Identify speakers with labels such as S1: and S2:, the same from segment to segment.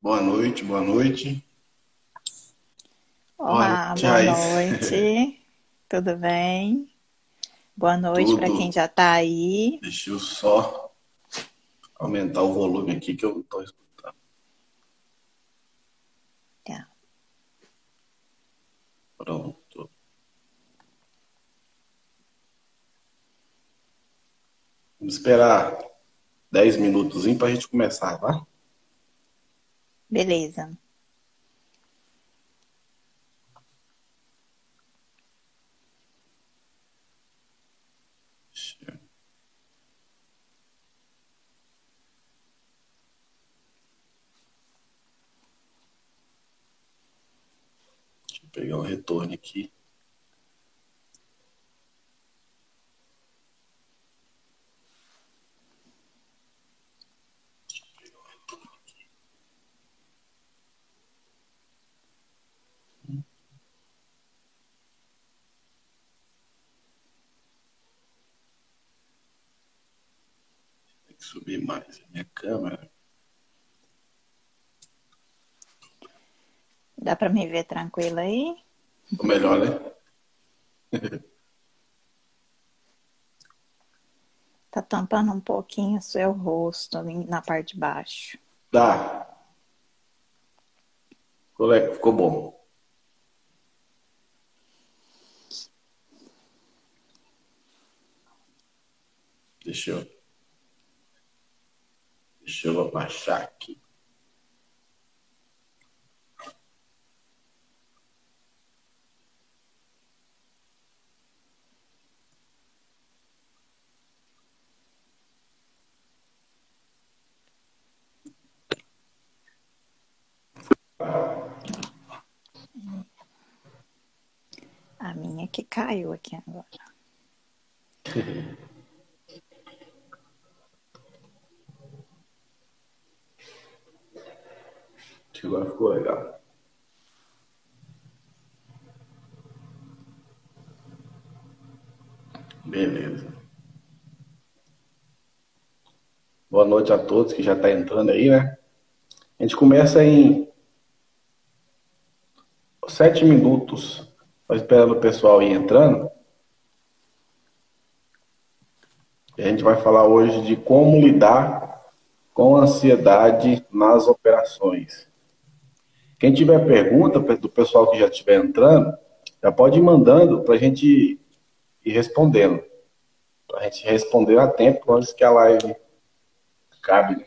S1: Boa noite, boa noite.
S2: Olá, boa noite. Tudo bem? Boa noite para quem já está aí.
S1: Deixa eu só aumentar o volume aqui que eu não estou escutando.
S2: Tá.
S1: Pronto. Vamos esperar 10 minutos para a gente começar, tá?
S2: Beleza.
S1: Deixa eu pegar um retorno aqui. Subir mais a minha câmera.
S2: Dá para me ver tranquilo aí?
S1: Ou melhor, né?
S2: Tá tampando um pouquinho o seu rosto ali na parte de baixo.
S1: Dá. Ficou le- Ficou bom. Deixa eu, deixa eu abaixar aqui.
S2: A minha que caiu aqui agora.
S1: Acho que agora ficou legal. Beleza. Boa noite a todos que já está entrando aí, né? A gente começa em sete minutos. Estou esperando o pessoal ir entrando. E a gente vai falar hoje de como lidar com ansiedade nas operações. Quem tiver pergunta do pessoal que já estiver entrando, já pode ir mandando para a gente ir respondendo. Para a gente responder a tempo antes que a live cabe. né?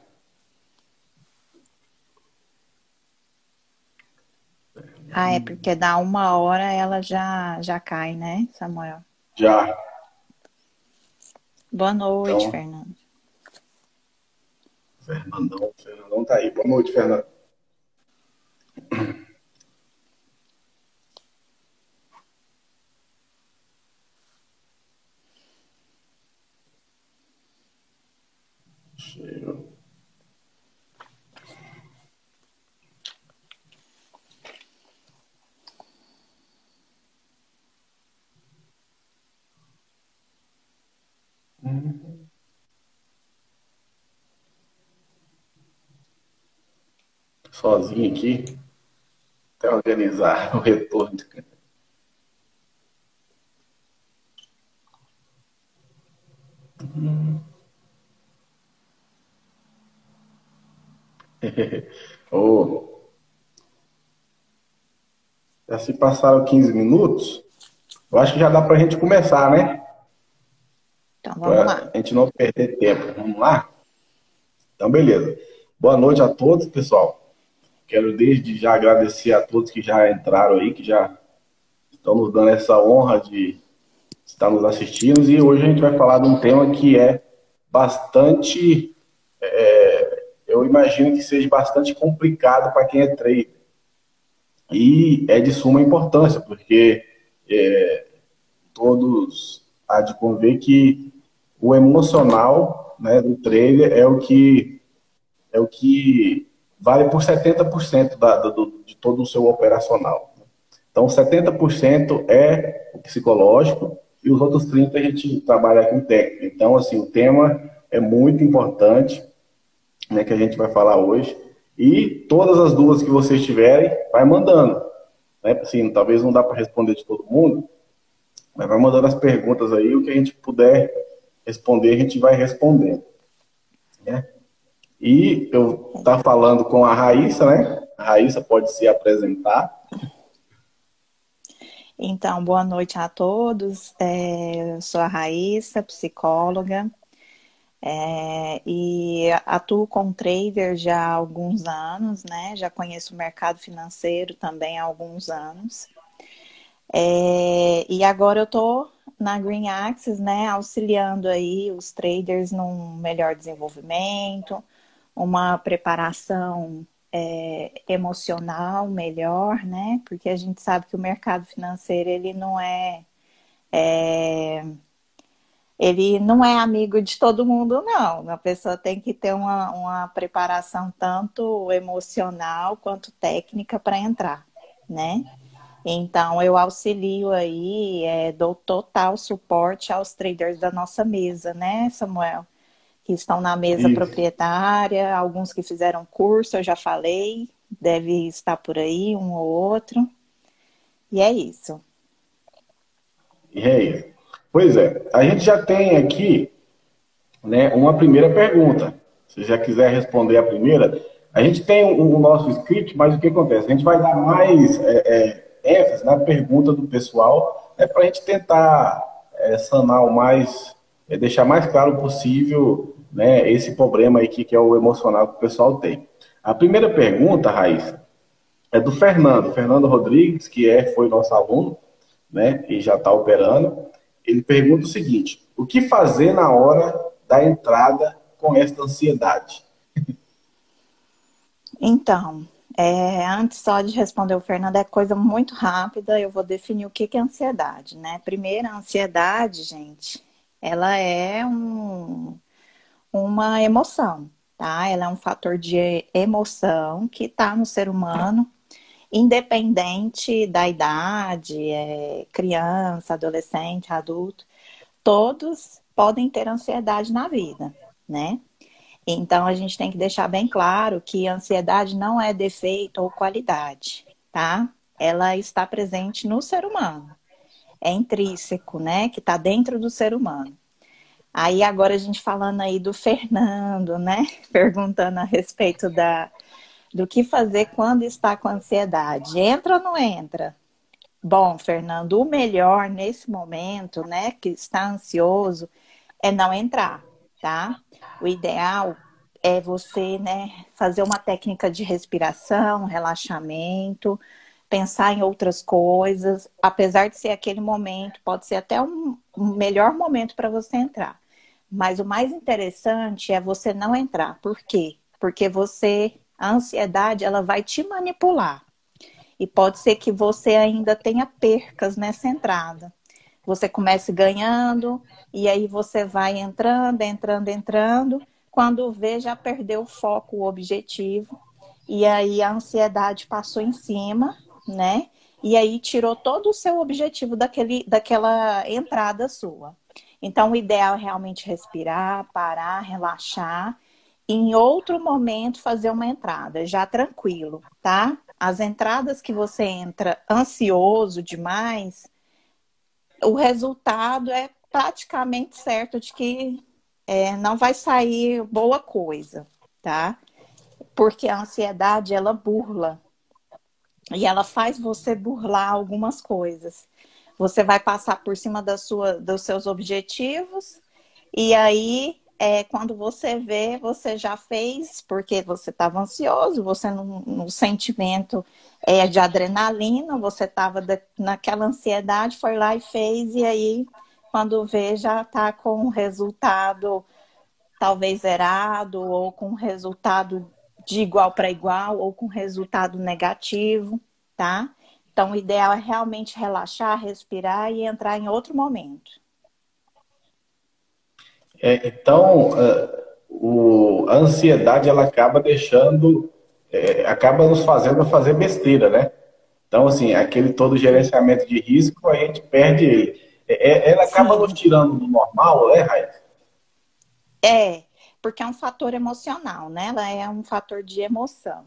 S2: Ah, é porque dá uma hora ela já, já cai, né, Samuel?
S1: Já.
S2: Boa noite,
S1: Então-
S2: Fernando.
S1: Fernandão, Fernandão tá aí. Boa noite, Fernando. Sozinho aqui, até organizar o retorno. Ô, já se passaram 15 minutos, eu acho que já dá para a gente começar, né?
S2: Então vamos
S1: Para
S2: lá.
S1: a gente não perder tempo. Vamos lá? Então, beleza. Boa noite a todos, pessoal. Quero desde já agradecer a todos que já entraram aí, que já estão nos dando essa honra de estar nos assistindo. E hoje a gente vai falar de um tema que é bastante, é, eu imagino que seja bastante complicado para quem é trader. E é de suma importância, porque é, todos há de convir que o emocional né, do trader é o que é o que vale por 70% da, do, de todo o seu operacional. Então, 70% é o psicológico e os outros 30% a gente trabalha com técnica. Então, assim, o tema é muito importante, né, que a gente vai falar hoje. E todas as dúvidas que vocês tiverem, vai mandando. Né? Assim, talvez não dá para responder de todo mundo, mas vai mandando as perguntas aí, o que a gente puder responder, a gente vai respondendo. Né? E eu tá falando com a Raíssa, né? A Raíssa pode se apresentar.
S2: Então, boa noite a todos. É, eu sou a Raíssa, psicóloga, é, e atuo com trader já há alguns anos, né? Já conheço o mercado financeiro também há alguns anos. É, e agora eu estou na Green Axis, né? Auxiliando aí os traders num melhor desenvolvimento, uma preparação é, emocional melhor, né? Porque a gente sabe que o mercado financeiro ele não é, é, ele não é amigo de todo mundo, não. A pessoa tem que ter uma, uma preparação tanto emocional quanto técnica para entrar, né? Então eu auxilio aí, é, dou total suporte aos traders da nossa mesa, né, Samuel? Que estão na mesa Isso. proprietária, alguns que fizeram curso, eu já falei, deve estar por aí, um ou outro. E é isso.
S1: E é isso. Pois é, a gente já tem aqui né, uma primeira pergunta. Se já quiser responder a primeira, a gente tem o, o nosso script, mas o que acontece? A gente vai dar mais é, é, ênfase na pergunta do pessoal é para a gente tentar é, sanar o mais, é, deixar mais claro possível né, esse problema aí que, que é o emocional que o pessoal tem. A primeira pergunta, Raíssa, é do Fernando, Fernando Rodrigues, que é, foi nosso aluno, né, e já está operando. Ele pergunta o seguinte: o que fazer na hora da entrada com esta ansiedade?
S2: Então, é, antes só de responder o Fernando, é coisa muito rápida, eu vou definir o que, é ansiedade, né? Primeiro, a ansiedade, gente, ela é um, uma emoção, tá? Ela é um fator de emoção que está no ser humano, independente da idade, é, criança, adolescente, adulto, todos podem ter ansiedade na vida, né? Então a gente tem que deixar bem claro que a ansiedade não é defeito ou qualidade, tá? Ela está presente no ser humano. É intrínseco, né? Que está dentro do ser humano. Aí agora a gente falando aí do Fernando, né? Perguntando a respeito da, do que fazer quando está com ansiedade. Entra ou não entra? Bom, Fernando, o melhor nesse momento, né, que está ansioso, é não entrar, tá? O ideal é você, né, fazer uma técnica de respiração, relaxamento, pensar em outras coisas, apesar de ser aquele momento, pode ser até um, melhor momento para você entrar. Mas o mais interessante é você não entrar. Por quê? Porque você, a ansiedade, ela vai te manipular. E pode ser que você ainda tenha percas nessa entrada. Você comece ganhando, e aí você vai entrando, entrando, entrando. Quando vê, já perdeu o foco, o objetivo. E aí a ansiedade passou em cima, né? E aí tirou todo o seu objetivo daquele, daquela entrada sua. Então, o ideal é realmente respirar, parar, relaxar. E em outro momento, fazer uma entrada, já tranquilo, tá? As entradas que você entra ansioso demais, o resultado é praticamente certo de que é, não vai sair boa coisa, tá? Porque a ansiedade, ela burla. E ela faz você burlar algumas coisas. Você vai passar por cima da sua, dos seus objetivos, e aí, é, quando você vê, você já fez, porque você estava ansioso, você no, sentimento é, de adrenalina, você estava naquela ansiedade, foi lá e fez, e aí, quando vê, já está com um resultado talvez zerado, ou com resultado de igual para igual, ou com resultado negativo, tá? Então, o ideal é realmente relaxar, respirar e entrar em outro momento.
S1: É, então, uh, o, a ansiedade ela acaba deixando, é, acaba nos fazendo fazer besteira, né? Então, assim, aquele todo gerenciamento de risco, a gente perde ele. É, é ela acaba Sim. nos tirando do normal, né, Raíssa?
S2: É, porque é um fator emocional, né? Ela é um fator de emoção.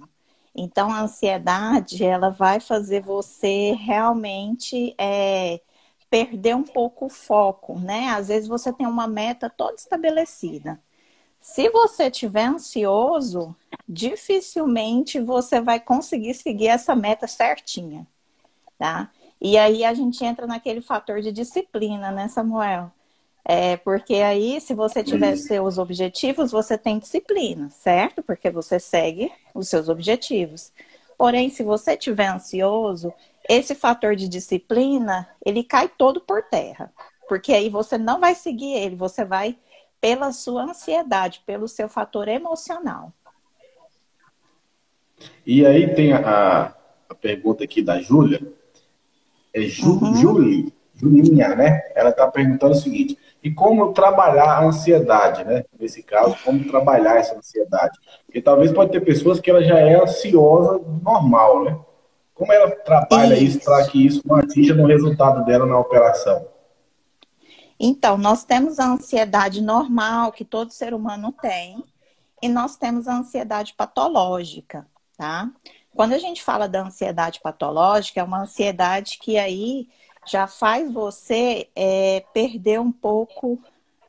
S2: Então, a ansiedade, ela vai fazer você realmente é, perder um pouco o foco, né? Às vezes você tem uma meta toda estabelecida. Se você estiver ansioso, dificilmente você vai conseguir seguir essa meta certinha, tá? E aí a gente entra naquele fator de disciplina, né, Samuel? É, porque aí, se você tiver seus objetivos, você tem disciplina, certo? Porque você segue os seus objetivos. Porém, se você estiver ansioso, esse fator de disciplina, ele cai todo por terra. Porque aí você não vai seguir ele, você vai pela sua ansiedade, pelo seu fator emocional.
S1: E aí tem a, a pergunta aqui da Júlia. É Ju, uhum. Julie, Julinha, né? Ela está perguntando o seguinte: e como trabalhar a ansiedade, né? Nesse caso, como trabalhar essa ansiedade? Porque talvez pode ter pessoas que ela já é ansiosa normal, né? Como ela trabalha isso, isso para que isso não atinja no resultado dela na operação?
S2: Então, nós temos a ansiedade normal que todo ser humano tem, e nós temos a ansiedade patológica, tá? Quando a gente fala da ansiedade patológica, é uma ansiedade que aí já faz você é, perder um pouco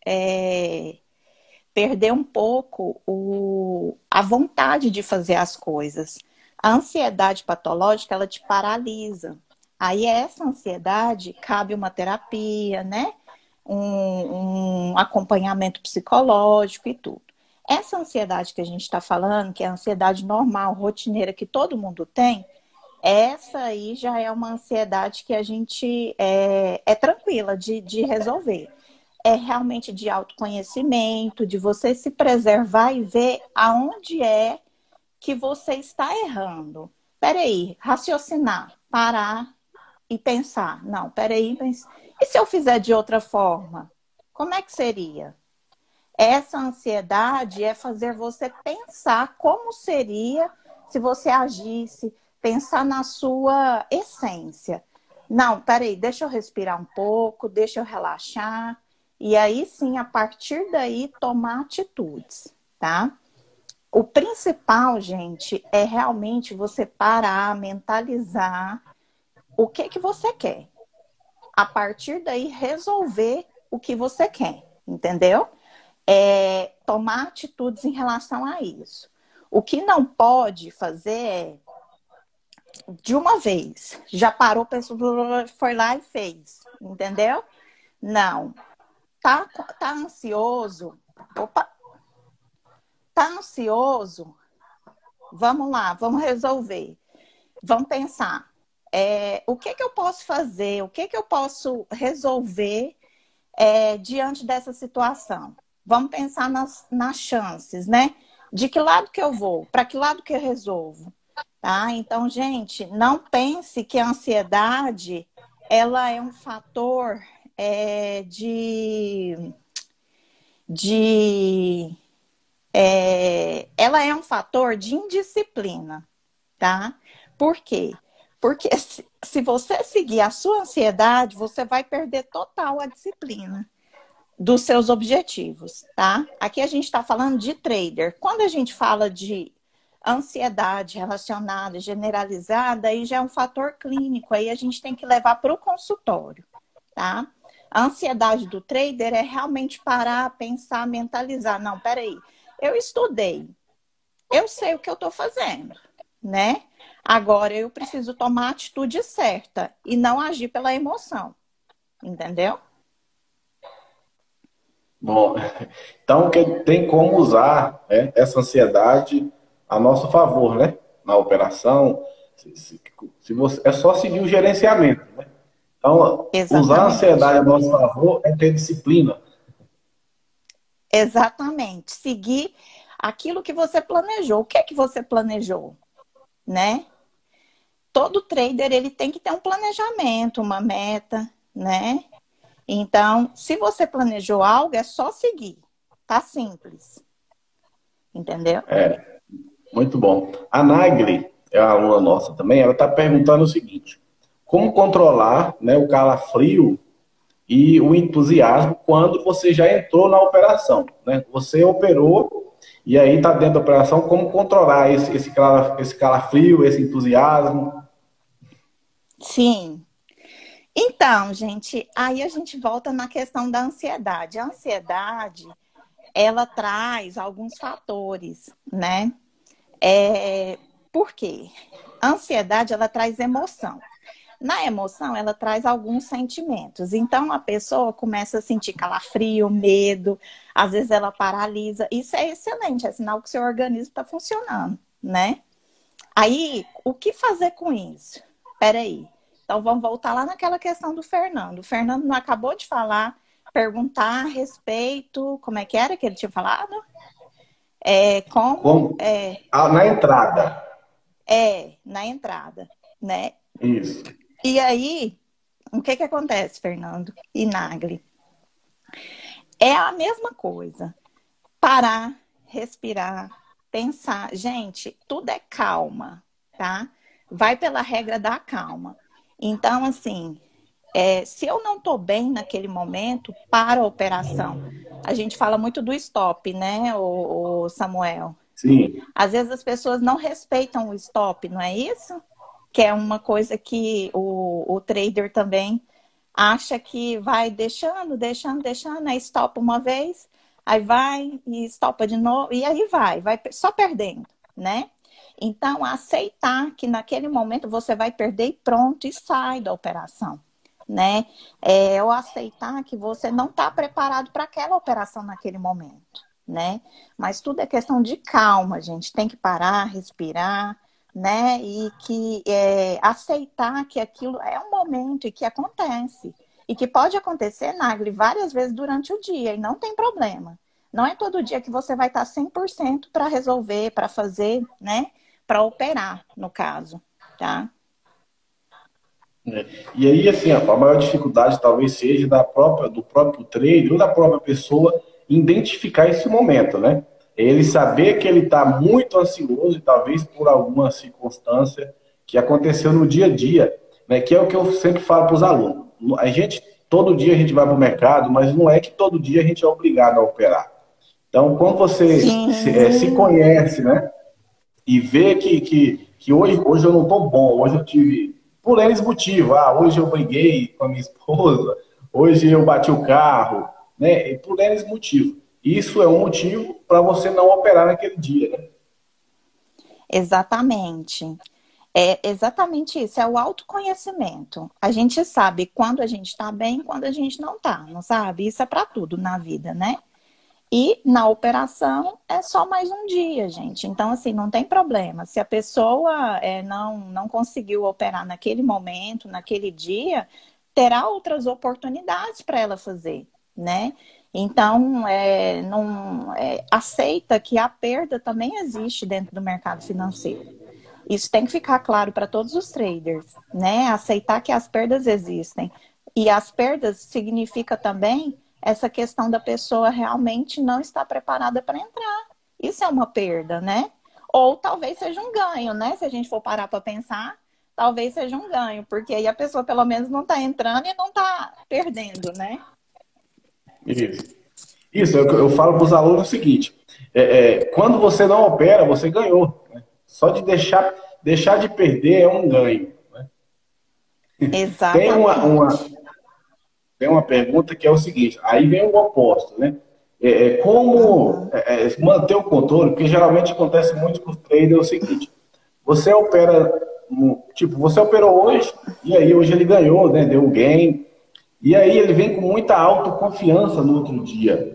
S2: é, perder um pouco o, a vontade de fazer as coisas. A ansiedade patológica ela te paralisa. Aí essa ansiedade cabe uma terapia, né? Um, um acompanhamento psicológico e tudo. Essa ansiedade que a gente está falando, que é a ansiedade normal, rotineira que todo mundo tem, essa aí já é uma ansiedade que a gente é, é tranquila de, de resolver. É realmente de autoconhecimento, de você se preservar e ver aonde é que você está errando. Peraí, raciocinar, parar e pensar. Não, peraí, mas e se eu fizer de outra forma? Como é que seria? Essa ansiedade é fazer você pensar como seria se você agisse, pensar na sua essência. Não, peraí, deixa eu respirar um pouco, deixa eu relaxar. E aí sim, a partir daí, tomar atitudes, tá? O principal, gente, é realmente você parar, mentalizar o que que você quer. A partir daí, resolver o que você quer, entendeu? É, tomar atitudes em relação a isso. O que não pode fazer é de uma vez. Já parou, pensou, foi lá e fez. Entendeu? Não. Tá, tá ansioso? Opa! Tá ansioso? Vamos lá, vamos resolver. Vamos pensar. É, o que, que eu posso fazer? O que, que eu posso resolver é, diante dessa situação? Vamos pensar nas, nas chances, né? De que lado que eu vou? Para que lado que eu resolvo? Tá? Então, gente, não pense que a ansiedade ela é um fator é, de, de é, ela é um fator de indisciplina, tá? Por quê? Porque se, se você seguir a sua ansiedade, você vai perder total a disciplina dos seus objetivos, tá? Aqui a gente está falando de trader. Quando a gente fala de ansiedade relacionada, generalizada, aí já é um fator clínico, aí a gente tem que levar para o consultório, tá? A ansiedade do trader é realmente parar, pensar, mentalizar. Não, peraí, eu estudei, eu sei o que eu estou fazendo, né? Agora eu preciso tomar a atitude certa e não agir pela emoção, entendeu?
S1: Bom, então tem como usar né, essa ansiedade a nosso favor, né? Na operação. Se, se, se você, é só seguir o gerenciamento, né? Então, Exatamente. usar a ansiedade a nosso favor é ter disciplina.
S2: Exatamente. Seguir aquilo que você planejou. O que é que você planejou? Né? Todo trader ele tem que ter um planejamento, uma meta, né? Então, se você planejou algo, é só seguir. Tá simples. Entendeu?
S1: É. Muito bom. A Nagli, é a aluna nossa também, ela está perguntando o seguinte: como controlar né, o calafrio e o entusiasmo quando você já entrou na operação. Né? Você operou e aí está dentro da operação, como controlar esse, esse, esse calafrio, esse entusiasmo?
S2: Sim. Então, gente, aí a gente volta na questão da ansiedade. A ansiedade, ela traz alguns fatores, né? É, por quê? A ansiedade, ela traz emoção. Na emoção, ela traz alguns sentimentos. Então, a pessoa começa a sentir calafrio, medo, às vezes ela paralisa. Isso é excelente, é sinal que seu organismo está funcionando, né? Aí, o que fazer com isso? Peraí. Então, vamos voltar lá naquela questão do Fernando. O Fernando não acabou de falar, perguntar a respeito, como é que era que ele tinha falado? É, como, como? É,
S1: ah, na entrada.
S2: É, na entrada, né?
S1: Isso.
S2: E aí, o que que acontece, Fernando e Nagli? É a mesma coisa. Parar, respirar, pensar. Gente, tudo é calma, tá? Vai pela regra da calma. Então, assim, é, se eu não estou bem naquele momento, para a operação. A gente fala muito do stop, né, o, o Samuel?
S1: Sim.
S2: Às vezes as pessoas não respeitam o stop, não é isso? que é uma coisa que o, o trader também acha que vai deixando, deixando, deixando, aí stopa uma vez, aí vai e estopa de novo, e aí vai, vai só perdendo, né? Então, aceitar que naquele momento você vai perder e pronto, e sai da operação, né? É, ou aceitar que você não está preparado para aquela operação naquele momento, né? Mas tudo é questão de calma, gente. Tem que parar, respirar, né? E que é, aceitar que aquilo é um momento e que acontece. E que pode acontecer, Nagli, várias vezes durante o dia, e não tem problema. Não é todo dia que você vai estar 100% para resolver, para fazer, né? Para operar, no caso, tá?
S1: É. E aí, assim, a maior dificuldade talvez seja da própria, do próprio trader ou da própria pessoa identificar esse momento, né? ele saber que ele está muito ansioso, e talvez por alguma circunstância que aconteceu no dia a dia, né, que é o que eu sempre falo para os alunos. A gente, todo dia a gente vai para o mercado, mas não é que todo dia a gente é obrigado a operar. Então, quando você se, é, se, conhece, né, e vê que, que, que hoje, hoje eu não estou bom, hoje eu tive, por eles motivos, ah, hoje eu briguei com a minha esposa, hoje eu bati o carro, né, por eles motivos isso é um motivo para você não operar naquele dia, né?
S2: Exatamente. É exatamente isso, é o autoconhecimento. A gente sabe quando a gente está bem, quando a gente não está, não sabe? Isso é para tudo na vida, né? E na operação é só mais um dia, gente. Então, assim, não tem problema. Se a pessoa é, não, não conseguiu operar naquele momento, naquele dia, terá outras oportunidades para ela fazer, né? Então, é, não, é, aceita que a perda também existe dentro do mercado financeiro. Isso tem que ficar claro para todos os traders, né? Aceitar que as perdas existem. E as perdas significa também essa questão da pessoa realmente não estar preparada para entrar. Isso é uma perda, né? Ou talvez seja um ganho, né? Se a gente for parar para pensar, talvez seja um ganho, porque aí a pessoa pelo menos não está entrando e não está perdendo, né?
S1: Isso. Isso, eu, eu falo para os alunos o seguinte: é, é, quando você não opera, você ganhou. Né? Só de deixar, deixar de perder é um ganho. Né?
S2: Exatamente.
S1: Tem uma, uma, tem uma pergunta que é o seguinte: aí vem o oposto, né? É, é como é, é, manter o controle, porque geralmente acontece muito com os traders é o seguinte: você opera, tipo, você operou hoje, e aí hoje ele ganhou, né? Deu um gain, e aí ele vem com muita autoconfiança no outro dia.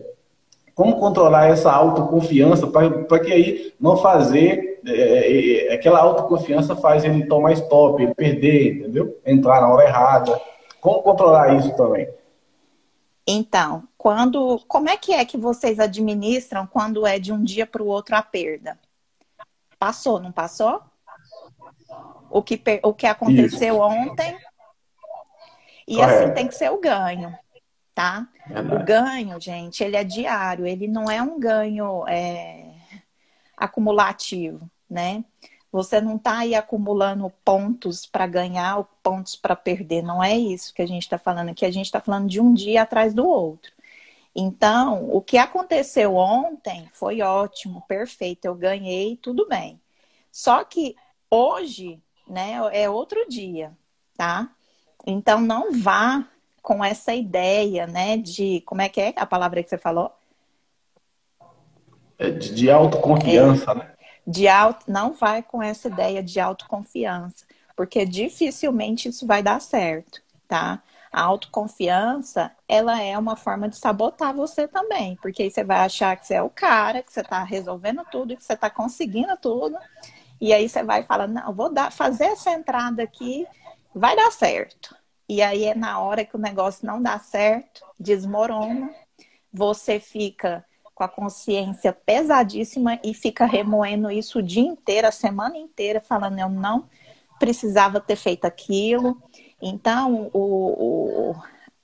S1: Como controlar essa autoconfiança para que aí não fazer é, é, é, aquela autoconfiança faz ele tomar stop, ele perder, entendeu? Entrar na hora errada. Como controlar isso também?
S2: Então, quando, como é que é que vocês administram quando é de um dia para o outro a perda? Passou, não passou? O que, o que aconteceu isso. ontem e Correto. assim tem que ser o ganho, tá? O ganho, gente, ele é diário, ele não é um ganho é, acumulativo, né? Você não está aí acumulando pontos para ganhar ou pontos para perder. Não é isso que a gente está falando aqui. A gente está falando de um dia atrás do outro. Então, o que aconteceu ontem foi ótimo, perfeito. Eu ganhei, tudo bem. Só que hoje, né, é outro dia, tá? Então, não vá com essa ideia, né, de como é que é a palavra que você falou?
S1: É de, de autoconfiança, é, né?
S2: De auto, não vai com essa ideia de autoconfiança, porque dificilmente isso vai dar certo, tá? A autoconfiança, ela é uma forma de sabotar você também, porque aí você vai achar que você é o cara, que você está resolvendo tudo, que você está conseguindo tudo, e aí você vai falar, não, vou dar, fazer essa entrada aqui, vai dar certo. E aí é na hora que o negócio não dá certo, desmorona, você fica com a consciência pesadíssima e fica remoendo isso o dia inteiro, a semana inteira, falando eu não precisava ter feito aquilo. Então, o, o,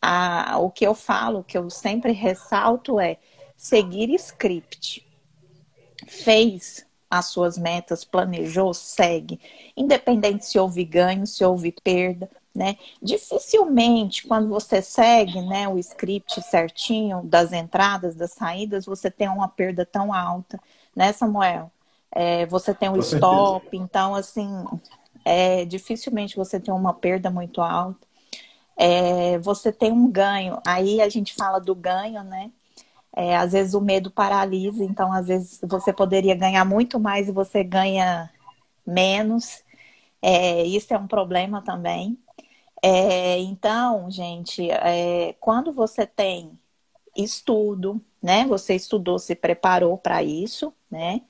S2: a, o que eu falo, que eu sempre ressalto é seguir script. Fez as suas metas, planejou, segue. Independente se houve ganho, se houve perda, né? Dificilmente, quando você segue né, o script certinho das entradas, das saídas, você tem uma perda tão alta, né, Samuel? É, você tem um stop, certeza. então, assim, é, dificilmente você tem uma perda muito alta. É, você tem um ganho. Aí a gente fala do ganho, né? É, às vezes o medo paralisa, então às vezes você poderia ganhar muito mais e você ganha menos. É, isso é um problema também. É, então, gente, é, quando você tem estudo, né? Você estudou, se preparou para isso, né?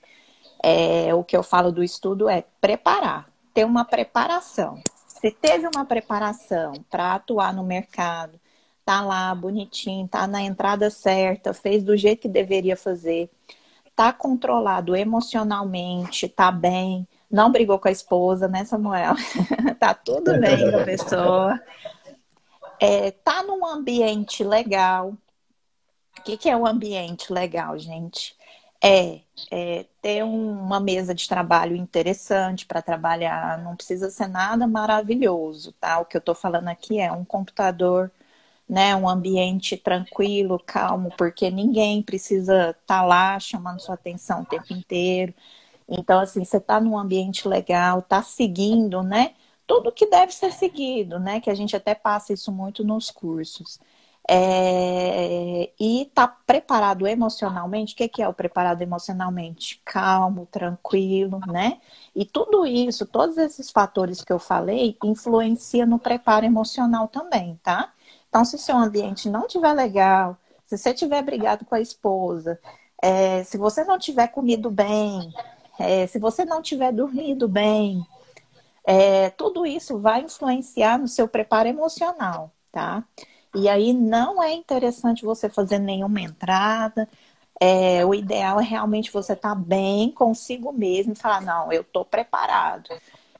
S2: É, o que eu falo do estudo é preparar, ter uma preparação. Se teve uma preparação para atuar no mercado, tá lá bonitinho, tá na entrada certa, fez do jeito que deveria fazer, tá controlado emocionalmente, tá bem, não brigou com a esposa, né, Samuel? tá tudo bem com a pessoa. É, tá num ambiente legal. O que, que é um ambiente legal, gente? É, é ter uma mesa de trabalho interessante para trabalhar. Não precisa ser nada maravilhoso, tá? O que eu estou falando aqui é um computador, né? Um ambiente tranquilo, calmo, porque ninguém precisa estar tá lá chamando sua atenção o tempo inteiro. Então, assim, você está num ambiente legal, está seguindo, né? Tudo que deve ser seguido, né? Que a gente até passa isso muito nos cursos. É... E está preparado emocionalmente. O que é o preparado emocionalmente? Calmo, tranquilo, né? E tudo isso, todos esses fatores que eu falei, influencia no preparo emocional também, tá? Então, se seu ambiente não estiver legal, se você tiver brigado com a esposa, é... se você não tiver comido bem, é, se você não tiver dormido bem, é, tudo isso vai influenciar no seu preparo emocional, tá? E aí não é interessante você fazer nenhuma entrada. É, o ideal é realmente você estar tá bem consigo mesmo e falar, não, eu estou preparado.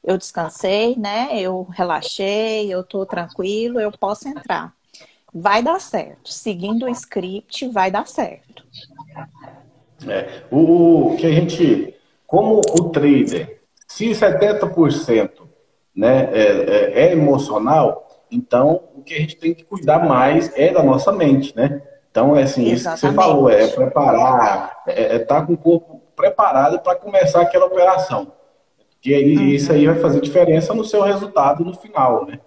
S2: Eu descansei, né? Eu relaxei, eu estou tranquilo, eu posso entrar. Vai dar certo. Seguindo o script, vai dar certo.
S1: É, o, o que a gente como o trader, se 70% né, é, é, é, emocional, então o que a gente tem que cuidar mais é da nossa mente, né? Então, é assim, Exatamente. isso que você falou, é preparar, é estar é tá com o corpo preparado para começar aquela operação. Porque aí, uhum. isso aí vai fazer diferença no seu resultado no final, né?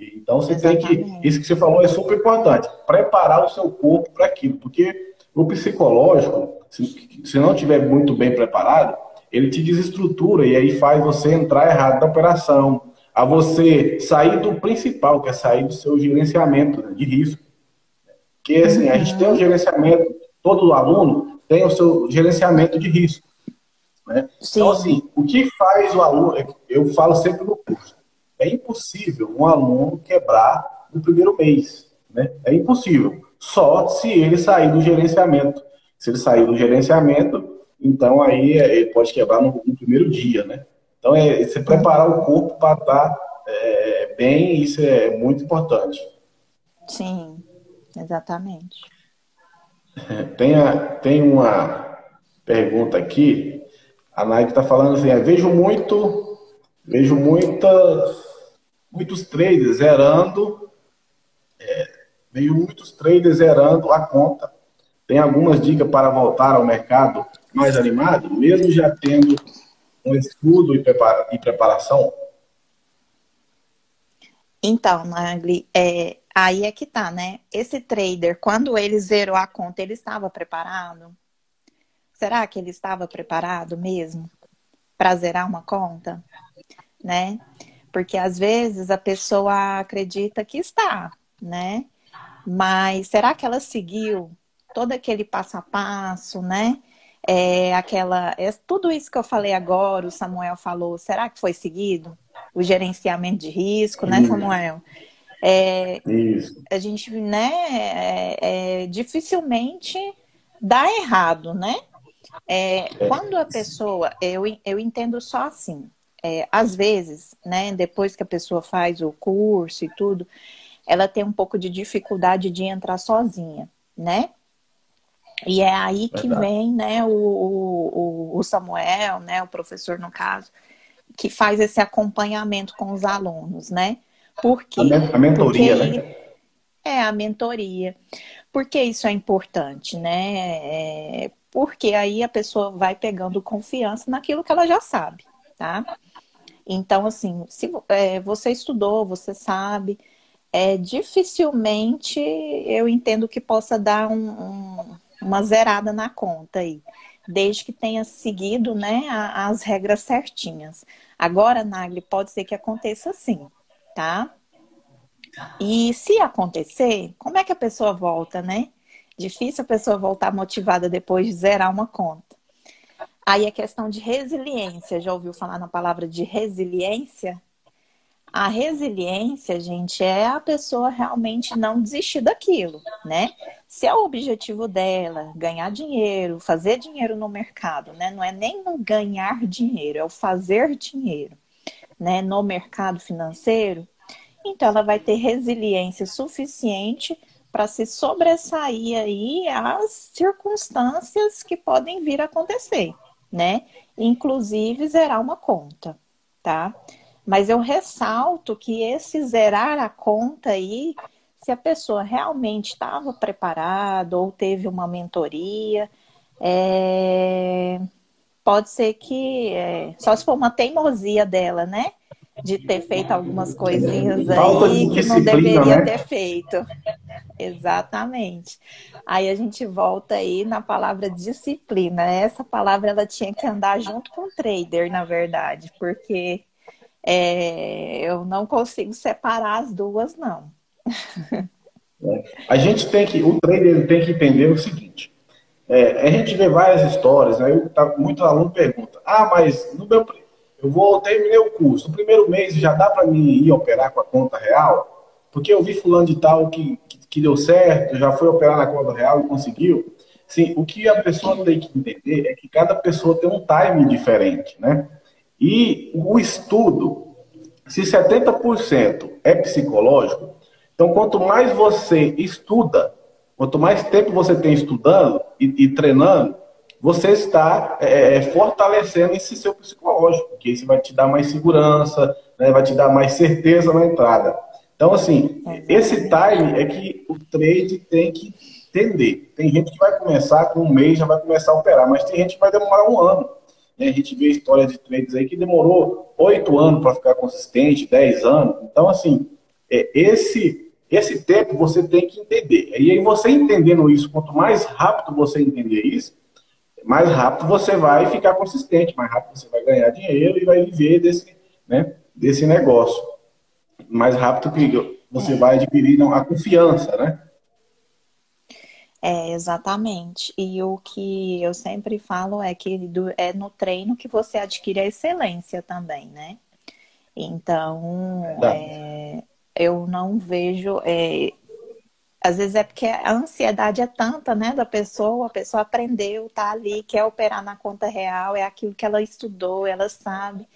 S1: Então você Exatamente. tem que. Isso que você falou é super importante. Preparar o seu corpo para aquilo. Porque o psicológico, se, se não estiver muito bem preparado, ele te desestrutura e aí faz você entrar errado na operação, a você sair do principal, que é sair do seu gerenciamento né, de risco. Porque assim, a gente tem um gerenciamento, todo aluno tem o seu gerenciamento de risco. Né? Então, assim, o que faz o aluno, eu falo sempre no curso, é impossível um aluno quebrar no primeiro mês. Né? É impossível. Só se ele sair do gerenciamento. Se ele sair do gerenciamento, então aí é, ele pode quebrar no, no primeiro dia, né? Então é você preparar o corpo para estar é, bem, isso é muito importante.
S2: Sim, exatamente.
S1: Tem, a, tem uma pergunta aqui, A Nike está falando assim, é, vejo muito, vejo muitas, muitos traders zerando, é, vejo muitos traders zerando a conta. Tem algumas dicas para voltar ao mercado mais animado, mesmo já tendo um estudo e, prepara preparação?
S2: Então, Nagli, é, aí é que tá, né? Esse trader, quando ele zerou a conta, ele estava preparado? Será que ele estava preparado mesmo para zerar uma conta? Né? Porque às vezes a pessoa acredita que está, né? Mas será que ela seguiu todo aquele passo a passo, né? É, aquela, é, tudo isso que eu falei agora, o Samuel falou, será que foi seguido? O gerenciamento de risco, né, Samuel? É. A gente, né, é, é dificilmente dá errado, né? É, é, quando a pessoa, eu, eu entendo só assim, é, às vezes, né, depois que a pessoa faz o curso e tudo, ela tem um pouco de dificuldade de entrar sozinha, né? E é aí que Verdade. vem, né, o, o, o Samuel, né, o professor no caso, que faz esse acompanhamento com os alunos, né? Por quê?
S1: A, mentoria, Porque, né?
S2: É, a mentoria. Por que isso é importante, né? É, porque aí a pessoa vai pegando confiança naquilo que ela já sabe, tá? Então, assim, se é, você estudou, você sabe, é, dificilmente eu entendo que possa dar um, um, uma zerada na conta aí, desde que tenha seguido né, as regras certinhas. Agora, Nagli, pode ser que aconteça sim, tá? E se acontecer, como é que a pessoa volta, né? Difícil a pessoa voltar motivada depois de zerar uma conta. Aí a questão de resiliência, já ouviu falar na palavra de resiliência? A resiliência, gente, é a pessoa realmente não desistir daquilo, né? Se é o objetivo dela ganhar dinheiro, fazer dinheiro no mercado, né? Não é nem ganhar dinheiro, é o fazer dinheiro, né? No mercado financeiro, então ela vai ter resiliência suficiente para se sobressair aí às circunstâncias que podem vir a acontecer, né? Inclusive zerar uma conta, tá? Mas eu ressalto que esse zerar a conta aí, se a pessoa realmente estava preparada ou teve uma mentoria, é... pode ser que, é... só se for uma teimosia dela, né? de ter feito algumas coisinhas aí que não deveria né? ter feito. Exatamente. Aí a gente volta aí na palavra disciplina. Essa palavra ela tinha que andar junto com o trader, na verdade, porque é, eu não consigo separar as duas, não.
S1: A gente tem que, o trader tem que entender o seguinte. É, a gente vê várias histórias, né? Eu, tá, muito aluno pergunta, ah, mas no meu eu vou terminei o curso. No primeiro mês já dá para mim ir operar com a conta real? Porque eu vi fulano de tal que, que, que, deu certo, já foi operar na conta real e conseguiu. Sim, o que a pessoa tem que entender é que cada pessoa tem um time diferente, né? E o estudo, se 70% é psicológico, então quanto mais você estuda, quanto mais tempo você tem estudando e, e treinando, você está é, é, fortalecendo esse seu psicológico, porque isso vai te dar mais segurança, né, vai te dar mais certeza na entrada. Então, assim, esse time é que o trade tem que entender. Tem gente que vai começar com um mês, já vai começar a operar, mas tem gente que vai demorar um ano. Né? A gente vê histórias de trades aí que demorou oito anos para ficar consistente, dez anos. Então, assim, é, esse, esse tempo você tem que entender. E aí, você entendendo isso, quanto mais rápido você entender isso, mais rápido você vai ficar consistente, mais rápido você vai ganhar dinheiro e vai viver desse, né, desse negócio. Mais rápido que você vai adquirir a confiança, né?
S2: É, exatamente. E o que eu sempre falo é que é no treino que você adquire a excelência também, né? Então, é, eu não vejo. É, às vezes é porque a ansiedade é tanta, né, da pessoa, a pessoa aprendeu, tá ali, quer operar na conta real, é aquilo que ela estudou, ela sabe.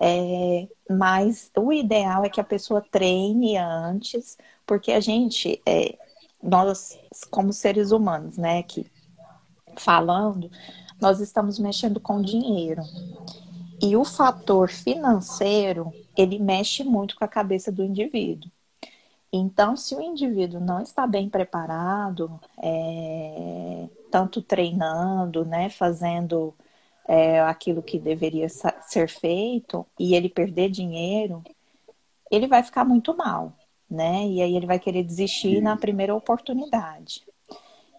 S2: É, mas o ideal é que a pessoa treine antes, porque a gente, é, nós como seres humanos, né, que falando, nós estamos mexendo com dinheiro. E o fator financeiro, ele mexe muito com a cabeça do indivíduo. Então, se o indivíduo não está bem preparado, é, tanto treinando, né, fazendo é, aquilo que deveria ser feito, e ele perder dinheiro, ele vai ficar muito mal, né? E aí ele vai querer desistir na primeira oportunidade.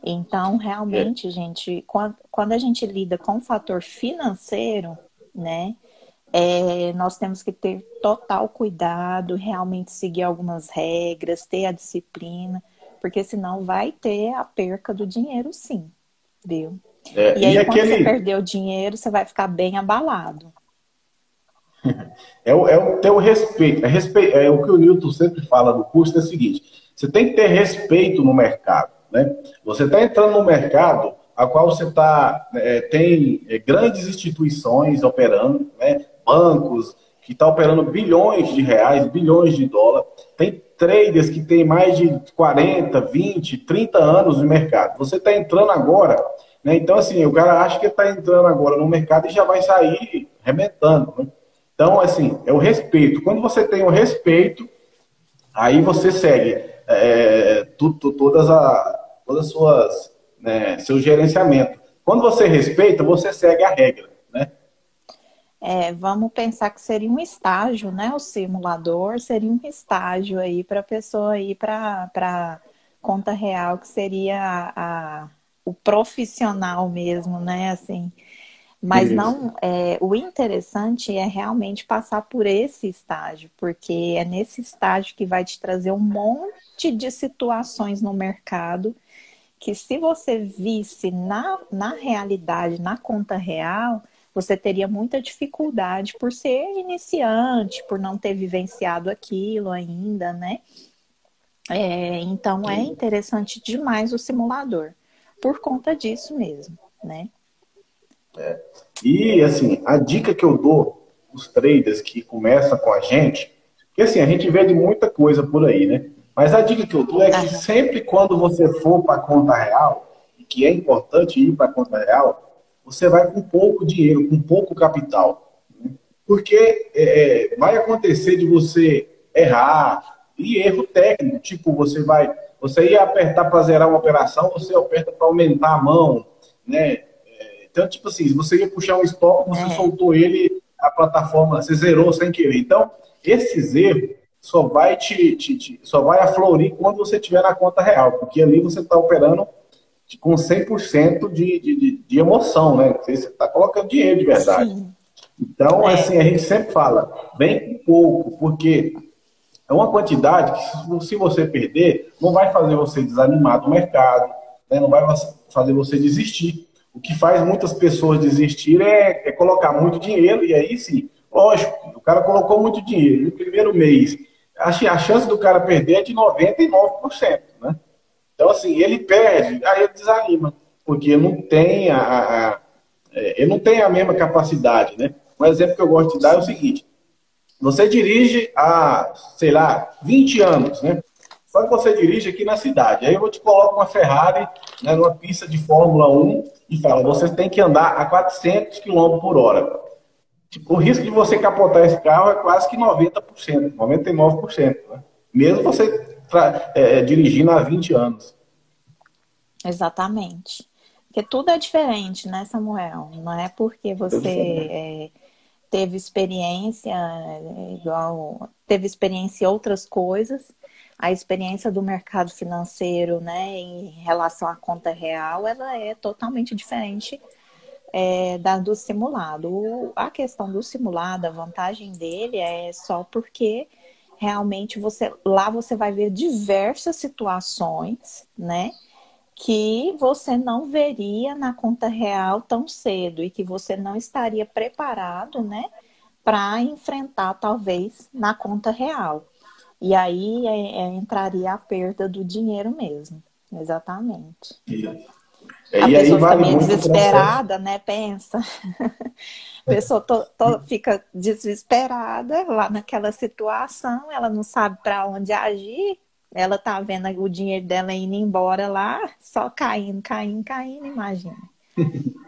S2: Então, realmente, é. gente, quando, quando a gente lida com o fator financeiro, né? É, nós temos que ter total cuidado, realmente seguir algumas regras, ter a disciplina, porque senão vai ter a perca do dinheiro, sim, viu? É, e aí, e quando aquele... você perder o dinheiro, você vai ficar bem abalado.
S1: É o, é o teu respeito. É, respeito. é o que o Newton sempre fala no curso, é o seguinte: você tem que ter respeito no mercado. Né? Você está entrando no mercado a qual você tá, é, tem é, grandes instituições operando, né? Bancos que estão tá operando bilhões de reais, bilhões de dólares. Tem traders que têm mais de 40, 20, 30 anos no mercado. Você está entrando agora, né? Então, assim, o cara acha que está entrando agora no mercado e já vai sair arrebentando. Né? Então, assim, é o respeito. Quando você tem o respeito, aí você segue é, tudo, todas, a, todas as suas, né, seu gerenciamento. Quando você respeita, você segue a regra, né?
S2: É, vamos pensar que seria um estágio, né? O simulador seria um estágio aí para a pessoa ir para conta real, que seria a, a, o profissional mesmo, né? Assim, mas Isso. não, é, o interessante é realmente passar por esse estágio, porque é nesse estágio que vai te trazer um monte de situações no mercado que se você visse na, na realidade, na conta real, você teria muita dificuldade por ser iniciante, por não ter vivenciado aquilo ainda, né? É, então é interessante demais o simulador, por conta disso mesmo, né?
S1: É. E, assim, a dica que eu dou os traders que começam com a gente, que assim, a gente vê de muita coisa por aí, né? Mas a dica que eu dou é que sempre quando você for para a conta real, e que é importante ir para a conta real, você vai com pouco dinheiro, com pouco capital. Né? Porque é, é vai acontecer de você errar, e erro técnico, tipo, você vai, você ia apertar para zerar uma operação, você aperta para aumentar a mão, né? Então, tipo assim, você ia puxar um stop, você é. soltou ele, a plataforma, você zerou sem querer. Então, esses erros só vai te, te, te só vai aflorir quando você estiver na conta real, porque ali você está operando com 100% de, de, de, emoção, né? Você está colocando dinheiro de verdade. Sim. Então, é. assim, a gente sempre fala, vem pouco, porque é uma quantidade que, se você perder, não vai fazer você desanimar do mercado, né? não vai fazer você desistir. O que faz muitas pessoas desistir é, é, colocar muito dinheiro, e aí sim, lógico, o cara colocou muito dinheiro no primeiro mês. A, a chance do cara perder é de 99%, né? Então, assim, ele perde, aí ele desanima, porque não tem a, a, a é, ele não tem a mesma capacidade, né? Um exemplo que eu gosto de dar é o seguinte: você dirige há, sei lá, 20 anos, né? Só que você dirige aqui na cidade. Aí eu vou te colocar uma Ferrari né, numa pista de Fórmula 1 e fala, você tem que andar a 400 km por hora. Tipo, o risco de você capotar esse carro é quase que 90%, 99%. Né? Mesmo você é, é, dirigindo há 20 anos.
S2: Exatamente. Porque tudo é diferente, né, Samuel? Não é porque você é, teve experiência, é, igual teve experiência em outras coisas, a experiência do mercado financeiro, né, em relação à conta real, ela é totalmente diferente é, da do simulado. O, a questão do simulado, a vantagem dele é só porque realmente você lá você vai ver diversas situações, né, que você não veria na conta real tão cedo e que você não estaria preparado, né, para enfrentar talvez na conta real. E aí é, é, entraria a perda do dinheiro mesmo. Exatamente. E, a pessoa fica vale meio desesperada, né? Pensa. A pessoa to, to, fica desesperada lá naquela situação, ela não sabe para onde agir, ela tá vendo o dinheiro dela indo embora lá, só caindo, caindo, caindo, imagina.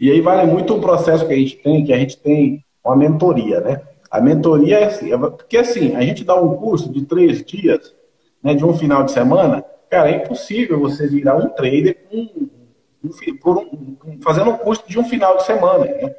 S1: E aí vale muito o processo que a gente tem, que a gente tem uma mentoria, né? A mentoria é assim, é, porque assim, a gente dá um curso de três dias, né, de um final de semana, cara, é impossível você virar um trader com, um, um, fazendo um curso de um final de semana. Né?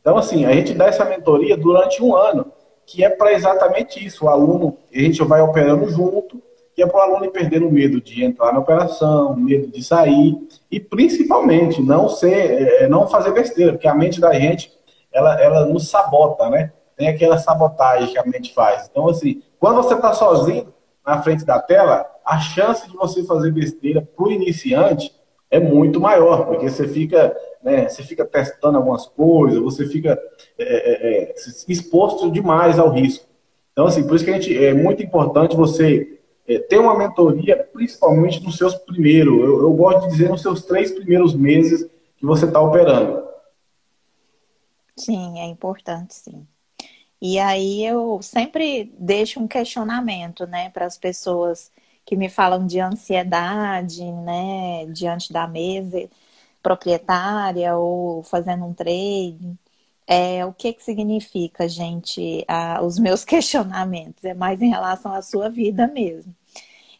S1: Então, assim, a gente dá essa mentoria durante um ano, que é para exatamente isso. O aluno, a gente vai operando junto, que é para o aluno ir perdendo medo de entrar na operação, medo de sair e principalmente não ser, é, não fazer besteira, porque a mente da gente ela, ela nos sabota, né? Tem aquela sabotagem que a mente faz. Então assim, quando você está sozinho na frente da tela, a chance de você fazer besteira para o iniciante é muito maior, porque você fica, né, você fica testando algumas coisas, você fica é, é, é exposto demais ao risco. Então assim, por isso que a gente é muito importante você é, ter uma mentoria, principalmente nos seus primeiros, eu, eu, gosto de dizer nos seus três primeiros meses que você está operando.
S2: Sim, é importante, sim. E aí eu sempre deixo um questionamento, né, para as pessoas que me falam de ansiedade, né, diante da mesa proprietária ou fazendo um trade. É, o que, que significa, gente, a, os meus questionamentos? É mais em relação à sua vida mesmo.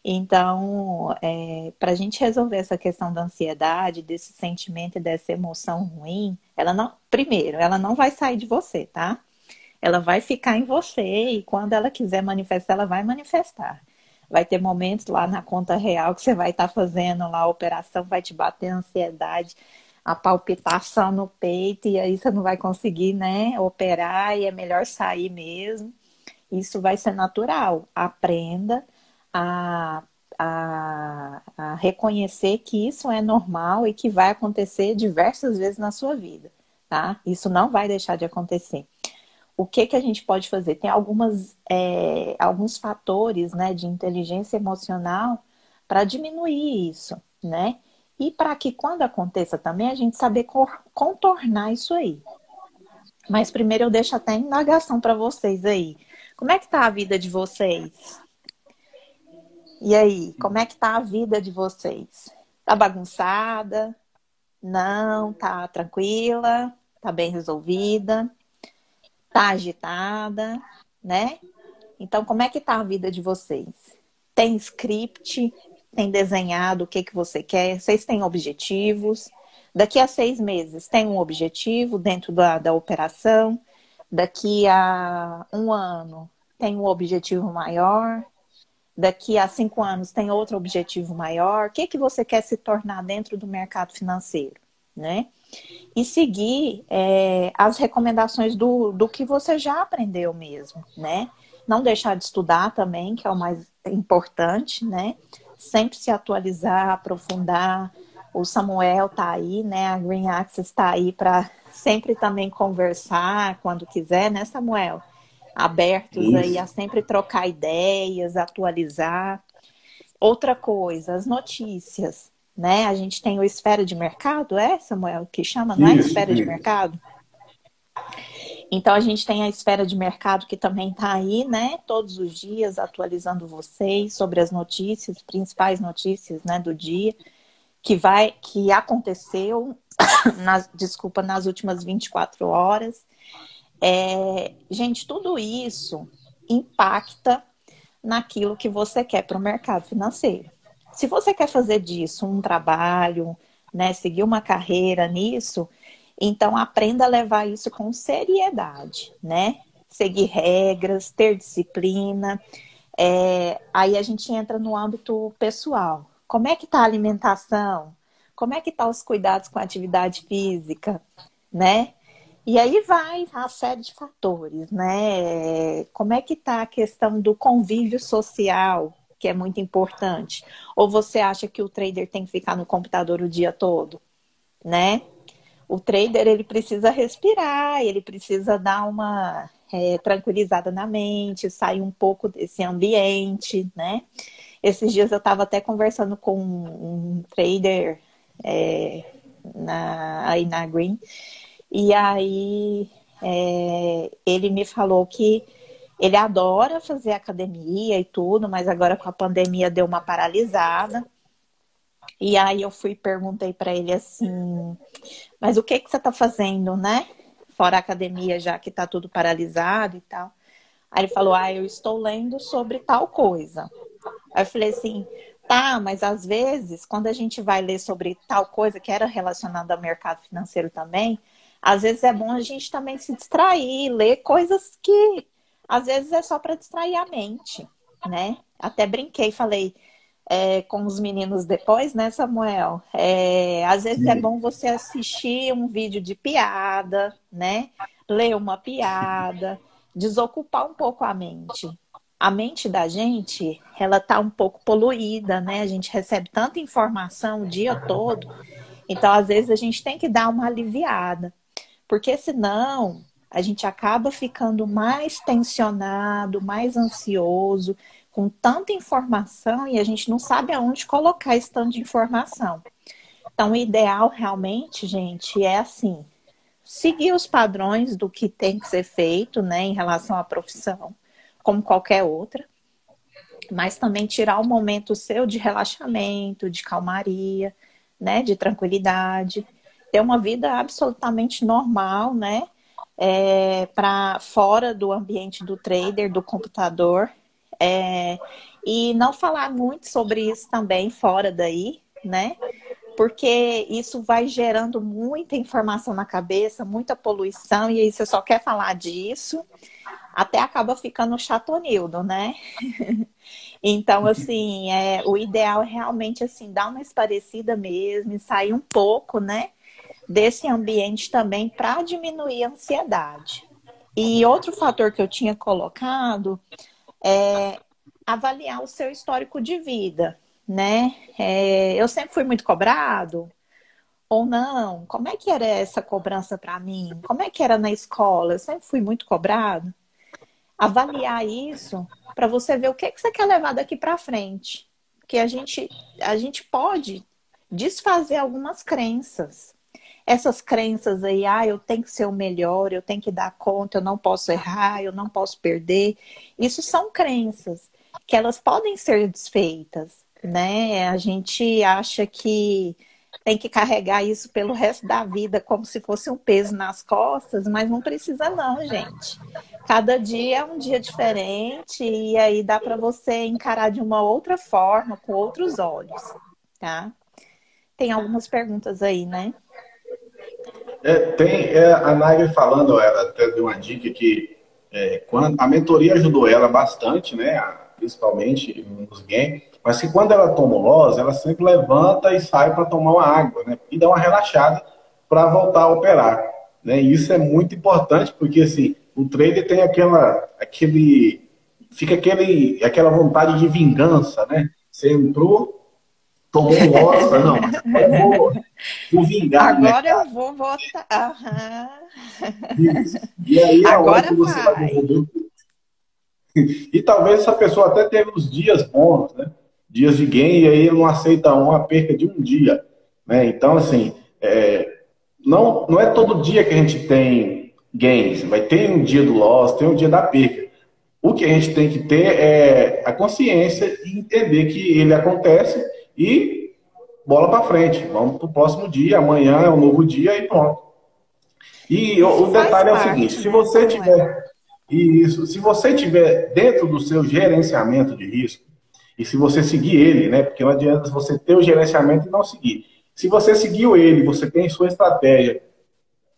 S2: Então, é, para a gente resolver essa questão da ansiedade, desse sentimento e dessa emoção ruim, ela não, primeiro, ela não vai sair de você, tá? Ela vai ficar em você e quando ela quiser manifestar, ela vai manifestar. Vai ter momentos lá na conta real que você vai estar tá fazendo lá a operação, vai te bater a ansiedade, a palpitação no peito, e aí você não vai conseguir, né, operar e é melhor sair mesmo. Isso vai ser natural. Aprenda a, a, a reconhecer que isso é normal e que vai acontecer diversas vezes na sua vida, tá? Isso não vai deixar de acontecer. O que, que a gente pode fazer? Tem algumas, é, alguns fatores né, de inteligência emocional para diminuir isso, né? E para que quando aconteça também a gente saber contornar isso aí. Mas primeiro eu deixo até indagação para vocês aí. Como é que tá a vida de vocês? E aí, como é que tá a vida de vocês? Tá bagunçada? Não, tá tranquila? Tá bem resolvida? Tá agitada, né? Então, como é que tá a vida de vocês? Tem script? Tem desenhado o que, que você quer? Vocês têm objetivos? Daqui a seis meses, tem um objetivo dentro da, da operação? Daqui a um ano, tem um objetivo maior? daqui a cinco anos tem outro objetivo maior? O que, que você quer se tornar dentro do mercado financeiro, né? E seguir é, as recomendações do, do que você já aprendeu mesmo, né? Não deixar de estudar também, que é o mais importante, né? Sempre se atualizar, aprofundar. O Samuel tá aí, né? A Green Access está aí para sempre também conversar quando quiser, né, Samuel? abertos Isso. aí a sempre trocar ideias, atualizar. Outra coisa, as notícias, né? A gente tem o esfera de mercado, é, Samuel, que chama, não é Isso, esfera de mercado? Então a gente tem a esfera de mercado que também está aí, né? Todos os dias atualizando vocês sobre as notícias, principais notícias, né, do dia que vai, que aconteceu, nas, desculpa, nas últimas 24 horas. É, gente, tudo isso impacta naquilo que você quer para o mercado financeiro. Se você quer fazer disso um trabalho, né, seguir uma carreira nisso, então aprenda a levar isso com seriedade, né? Seguir regras, ter disciplina. É, aí a gente entra no âmbito pessoal. Como é que está a alimentação? Como é que tá os cuidados com a atividade física, né? E aí vai a série de fatores, né? Como é que está a questão do convívio social, que é muito importante? Ou você acha que o trader tem que ficar no computador o dia todo, né? O trader ele precisa respirar, ele precisa dar uma é, tranquilizada na mente, sair um pouco desse ambiente, né? Esses dias eu estava até conversando com um trader é, na, aí na Green e aí é, ele me falou que ele adora fazer academia e tudo, mas agora com a pandemia deu uma paralisada. E aí eu fui perguntei para ele assim, mas o que que você está fazendo, né? Fora a academia, já que está tudo paralisado e tal. Aí ele falou, ah, eu estou lendo sobre tal coisa. Aí eu falei assim, tá, mas às vezes, quando a gente vai ler sobre tal coisa que era relacionada ao mercado financeiro também, às vezes é bom a gente também se distrair, ler coisas que às vezes é só para distrair a mente, né? Até brinquei, falei é, com os meninos depois, né, Samuel? É, às vezes é Sim. é bom você assistir um vídeo de piada, né? Ler uma piada, desocupar um pouco a mente. A mente da gente, ela tá um pouco poluída, né? A gente recebe tanta informação o dia todo. Então, às vezes, a gente tem que dar uma aliviada. Porque senão a gente acaba ficando mais tensionado, mais ansioso, com tanta informação e a gente não sabe aonde colocar esse tanto de informação. Então, o ideal realmente, gente, é assim: seguir os padrões do que tem que ser feito, né, em relação à profissão, como qualquer outra, mas também tirar o momento seu de relaxamento, de calmaria, né, de tranquilidade ter uma vida absolutamente normal, né? É, para fora do ambiente do trader, do computador. É, e não falar muito sobre isso também fora daí, né? Porque isso vai gerando muita informação na cabeça, muita poluição, e aí você só quer falar disso, até acaba ficando chatonildo, né? então, assim, é, o ideal é realmente assim, dar uma esparecida mesmo e sair um pouco, né? Desse ambiente também para diminuir a ansiedade. E outro fator que eu tinha colocado é avaliar o seu histórico de vida, né? É, eu sempre fui muito cobrado ou não? Como é que era essa cobrança para mim? Como é que era na escola? Eu sempre fui muito cobrado. Avaliar isso para você ver o que, que você quer levar daqui para frente. Que a gente, a gente pode desfazer algumas crenças essas crenças aí, ah, eu tenho que ser o melhor, eu tenho que dar conta, eu não posso errar, eu não posso perder. Isso são crenças que elas podem ser desfeitas, né? A gente acha que tem que carregar isso pelo resto da vida como se fosse um peso nas costas, mas não precisa não, gente. Cada dia é um dia diferente e aí dá para você encarar de uma outra forma, com outros olhos, tá? Tem algumas perguntas aí, né?
S1: É, tem é, a Nagre falando, ela até deu uma dica que é, quando, a mentoria ajudou ela bastante, né? Principalmente nos games, mas que quando ela toma o loss, ela sempre levanta e sai para tomar uma água, né? E dá uma relaxada para voltar a operar. Né? E isso é muito importante, porque assim, o trader tem aquela, aquele, fica aquele, aquela vontade de vingança, né? Você entrou, tomou um loss, não, eu vou, vou vingar.
S2: Agora né, eu vou votar. Uhum.
S1: E aí a Agora hora que você vai, vai devolver. E talvez essa pessoa até tenha uns dias bons, né? Dias de game, e aí ele não aceita uma perca de um dia. Né? Então, assim, é, não, não é todo dia que a gente tem games. Vai ter um dia do loss, tem um dia da perca. O que a gente tem que ter é a consciência e entender que ele acontece e bola para frente. Vamos para o próximo dia, amanhã é um novo dia e pronto. E o, o detalhe é o seguinte: se você tiver isso, se você tiver dentro do seu gerenciamento de risco e se você seguir ele, né? Porque não adianta você ter o gerenciamento e não seguir. Se você seguiu ele, você tem sua estratégia.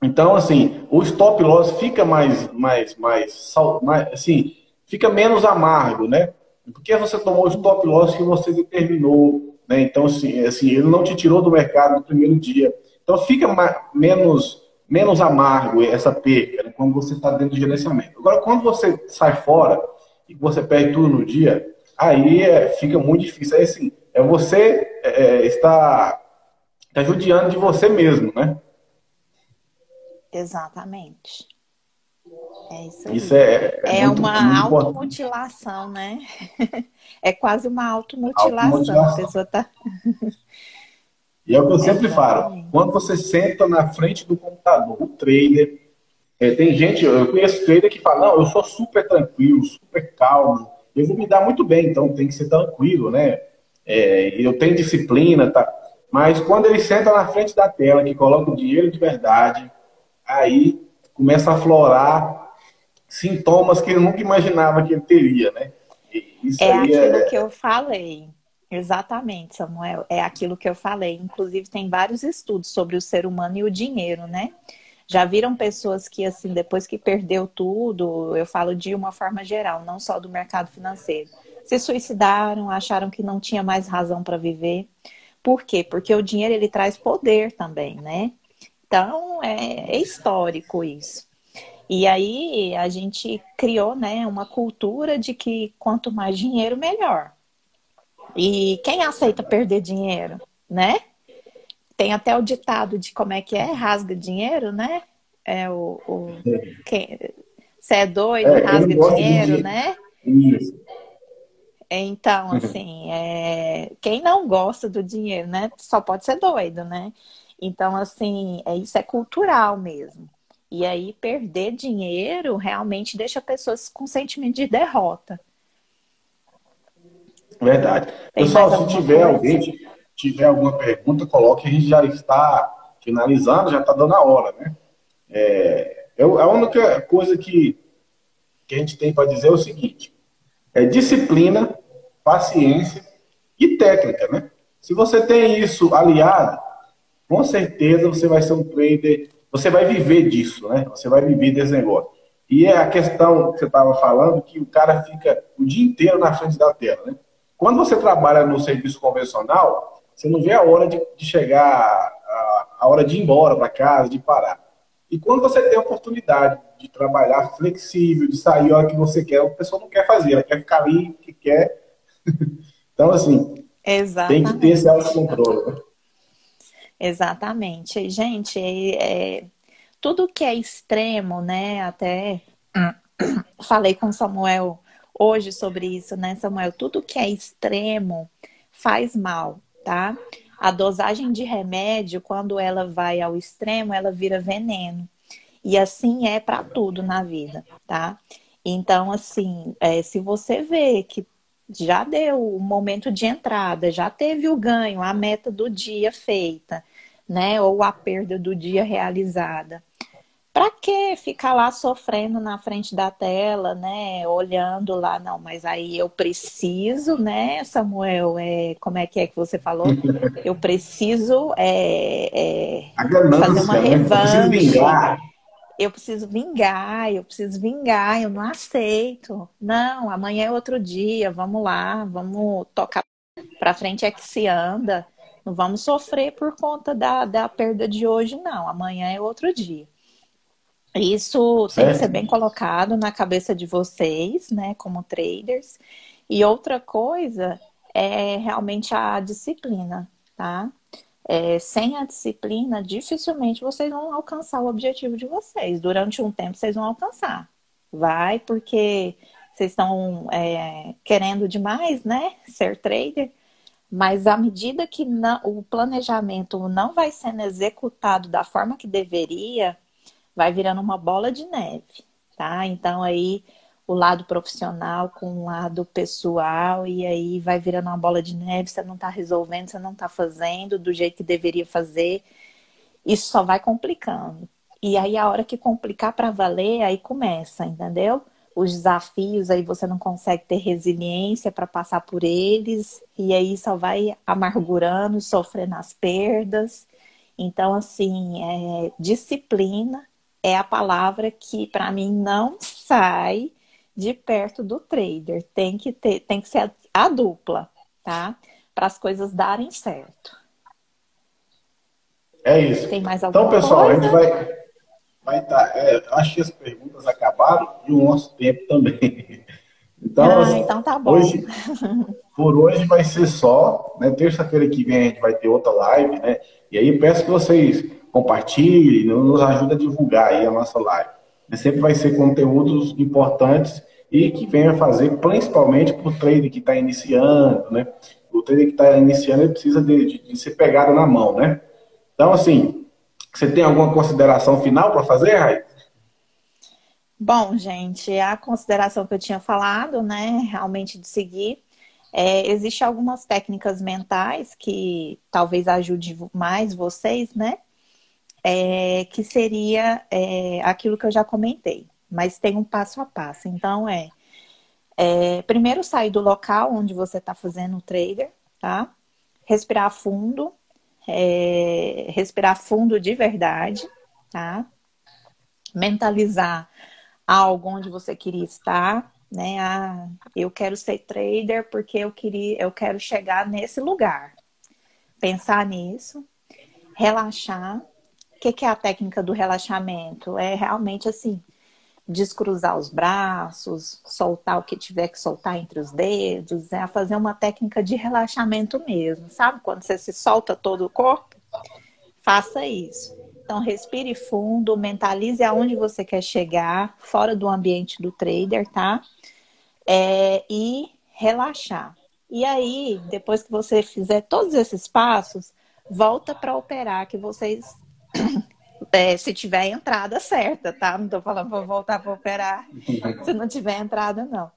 S1: Então, assim, o stop loss fica mais, mais, mais, mais assim, fica menos amargo, né? Porque você tomou o stop loss que você determinou né? Então, assim, assim, ele não te tirou do mercado no primeiro dia. Então, fica menos, menos amargo essa perca né? quando você está dentro do gerenciamento. Agora, quando você sai fora e você perde tudo no dia, aí é, fica muito difícil. Aí, assim, é você é, é está, está judiando de você mesmo, né?
S2: Exatamente. É isso
S1: aí. Isso é,
S2: é, é muito, uma muito automutilação, né? É quase uma automutilação. automutilação. A pessoa tá.
S1: E é o que eu sempre falo. Quando você senta na frente do computador, o trader, é, tem gente, eu conheço trader que fala, não, eu sou super tranquilo, super calmo, eu vou me dar muito bem, então tem que ser tranquilo, né? é, eu tenho disciplina, tá? Mas quando ele senta na frente da tela, que coloca o dinheiro de verdade, aí começa a aflorar sintomas que ele nunca imaginava que ele teria, né?
S2: Isso é aquilo é... que eu falei. Exatamente, Samuel. É aquilo que eu falei. Inclusive, tem vários estudos sobre o ser humano e o dinheiro, né? Já viram pessoas que, assim, depois que perdeu tudo, eu falo de uma forma geral, não só do mercado financeiro, se suicidaram, acharam que não tinha mais razão para viver. Por quê? Porque o dinheiro ele traz poder também, né? Então é, é histórico isso. E aí a gente criou, né, uma cultura de que quanto mais dinheiro, melhor. E quem aceita perder dinheiro, né? Tem até o ditado de como é que é, rasga dinheiro, né? É o, o quem, você é doido, é, rasga dinheiro, de... né? Isso. Então, uhum. assim, é... quem não gosta do dinheiro, né? Só pode ser doido, né? Então, assim, é, isso é cultural mesmo. E aí, perder dinheiro realmente deixa pessoas com sentimento de derrota.
S1: Verdade. Tem Pessoal, se tiver coisa? alguém, tiver alguma pergunta, coloque. A gente já está finalizando, já está dando a hora, né? É, é a única coisa que, que a gente tem para dizer é o seguinte: é disciplina, paciência e técnica, né? Se você tem isso aliado, com certeza você vai ser um trader, você vai viver disso, né? Você vai viver desse negócio. E é a questão que você estava falando, que o cara fica o dia inteiro na frente da tela, né? Quando você trabalha no serviço convencional, você não vê a hora de, de chegar, a, a, hora de ir embora para casa, de parar. E quando você tem a oportunidade de trabalhar flexível, de sair a hora que você quer, a pessoa não quer fazer, ela quer ficar ali, que quer. então, assim, Exatamente. tem que ter esse autocontrole.
S2: Exatamente. Gente, é, é, tudo que é extremo, né? Até falei com Samuel hoje sobre isso, né, Samuel? Tudo que é extremo faz mal tá? A dosagem de remédio, quando ela vai ao extremo, ela vira veneno. E assim é para tudo na vida, tá? Então, assim, é, se você vê que já deu o momento de entrada, já teve o ganho, a meta do dia feita, né? Ou a perda do dia realizada. Para que ficar lá sofrendo na frente da tela, né? Olhando lá, não, mas aí eu preciso, né, Samuel? É, como é que é que você falou? Eu preciso é, é, fazer uma né? revanche. Eu preciso vingar, eu preciso vingar, eu não aceito. Não, amanhã é outro dia, vamos lá, vamos tocar para frente é que se anda. Não vamos sofrer por conta da, da perda de hoje, não. Amanhã é outro dia. Isso tem que ser bem colocado na cabeça de vocês, né, como traders. E outra coisa é realmente a disciplina, tá? É, sem a disciplina, dificilmente vocês vão alcançar o objetivo de vocês. Durante um tempo vocês vão alcançar. Vai porque vocês estão é, querendo demais, né? Ser trader. Mas à medida que não, o planejamento não vai sendo executado da forma que deveria, vai virando uma bola de neve, tá? Então aí o lado profissional com o lado pessoal e aí vai virando uma bola de neve, você não tá resolvendo, você não tá fazendo do jeito que deveria fazer. Isso só vai complicando. E aí a hora que complicar para valer, aí começa, entendeu? Os desafios aí você não consegue ter resiliência para passar por eles e aí só vai amargurando, sofrendo as perdas. Então, assim, é disciplina é a palavra que para mim não sai de perto do trader. Tem que ter, tem que ser a, a dupla, tá? Para as coisas darem certo.
S1: É isso. Tem mais alguma então, pessoal, coisa? a gente vai vai estar. Tá, é, acho que as perguntas acabaram e o nosso tempo também. Então,
S2: ah, assim, então tá bom.
S1: Hoje, por hoje vai ser só. Né? Terça-feira que vem a gente vai ter outra live, né? E aí peço que vocês compartilhe, nos ajuda a divulgar aí a nossa live. Sempre vai ser conteúdos importantes e que venha fazer principalmente para o trader que está iniciando, né? O trader que está iniciando ele precisa de, de, de, ser pegado na mão, né? Então, assim, você tem alguma consideração final para fazer, Raí?
S2: Bom, gente, a consideração que eu tinha falado, né, realmente de seguir É, Existem algumas técnicas mentais que talvez ajude mais vocês, né? É, que seria é, aquilo que eu já comentei, mas tem um passo a passo. Então é, é primeiro sair do local onde você está fazendo o trader, tá? Respirar fundo, é, respirar fundo de verdade, tá? Mentalizar algo onde você queria estar, né? Ah, eu quero ser trader porque eu queria, eu quero chegar nesse lugar. Pensar nisso, relaxar. O que, que é a técnica do relaxamento? É realmente assim, descruzar os braços, soltar o que tiver que soltar entre os dedos, é fazer uma técnica de relaxamento mesmo, sabe? Quando você se solta todo o corpo, faça isso. Então, respire fundo, mentalize aonde você quer chegar, fora do ambiente do trader, tá? É, e relaxar. E aí, depois que você fizer todos esses passos, volta para operar, que vocês, é, se tiver entrada certa, tá? Não tô falando para voltar para operar se não tiver entrada, não.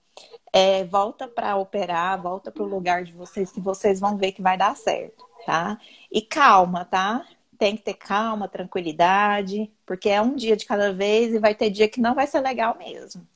S2: É, volta para operar, volta para o lugar de vocês, que vocês vão ver que vai dar certo, tá? E calma, tá? tem que ter calma, tranquilidade, porque é um dia de cada vez e vai ter dia que não vai ser legal mesmo.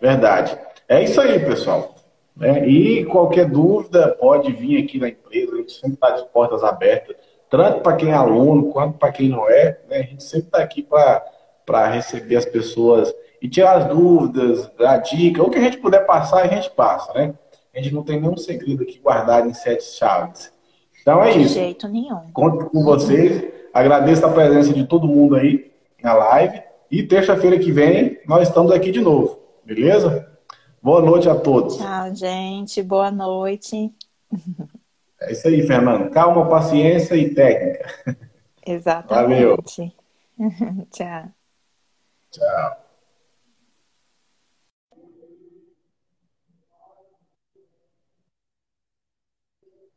S1: Verdade. É isso aí, pessoal. É, e qualquer dúvida pode vir aqui na empresa, a gente sempre está de portas abertas, tanto para quem é aluno quanto para quem não é. Né? A gente sempre está aqui para receber as pessoas e tirar as dúvidas, dar dica, o que a gente puder passar, a gente passa, né? A gente não tem nenhum segredo aqui guardado em sete chaves. Então é
S2: de
S1: isso.
S2: De jeito nenhum.
S1: Conto com vocês. Agradeço a presença de todo mundo aí na live. E terça-feira que vem nós estamos aqui de novo. Beleza? Boa noite a todos.
S2: Tchau, gente. Boa noite.
S1: É isso aí, Fernando. Calma, paciência e técnica.
S2: Exatamente. Valeu. Tchau.
S1: Tchau.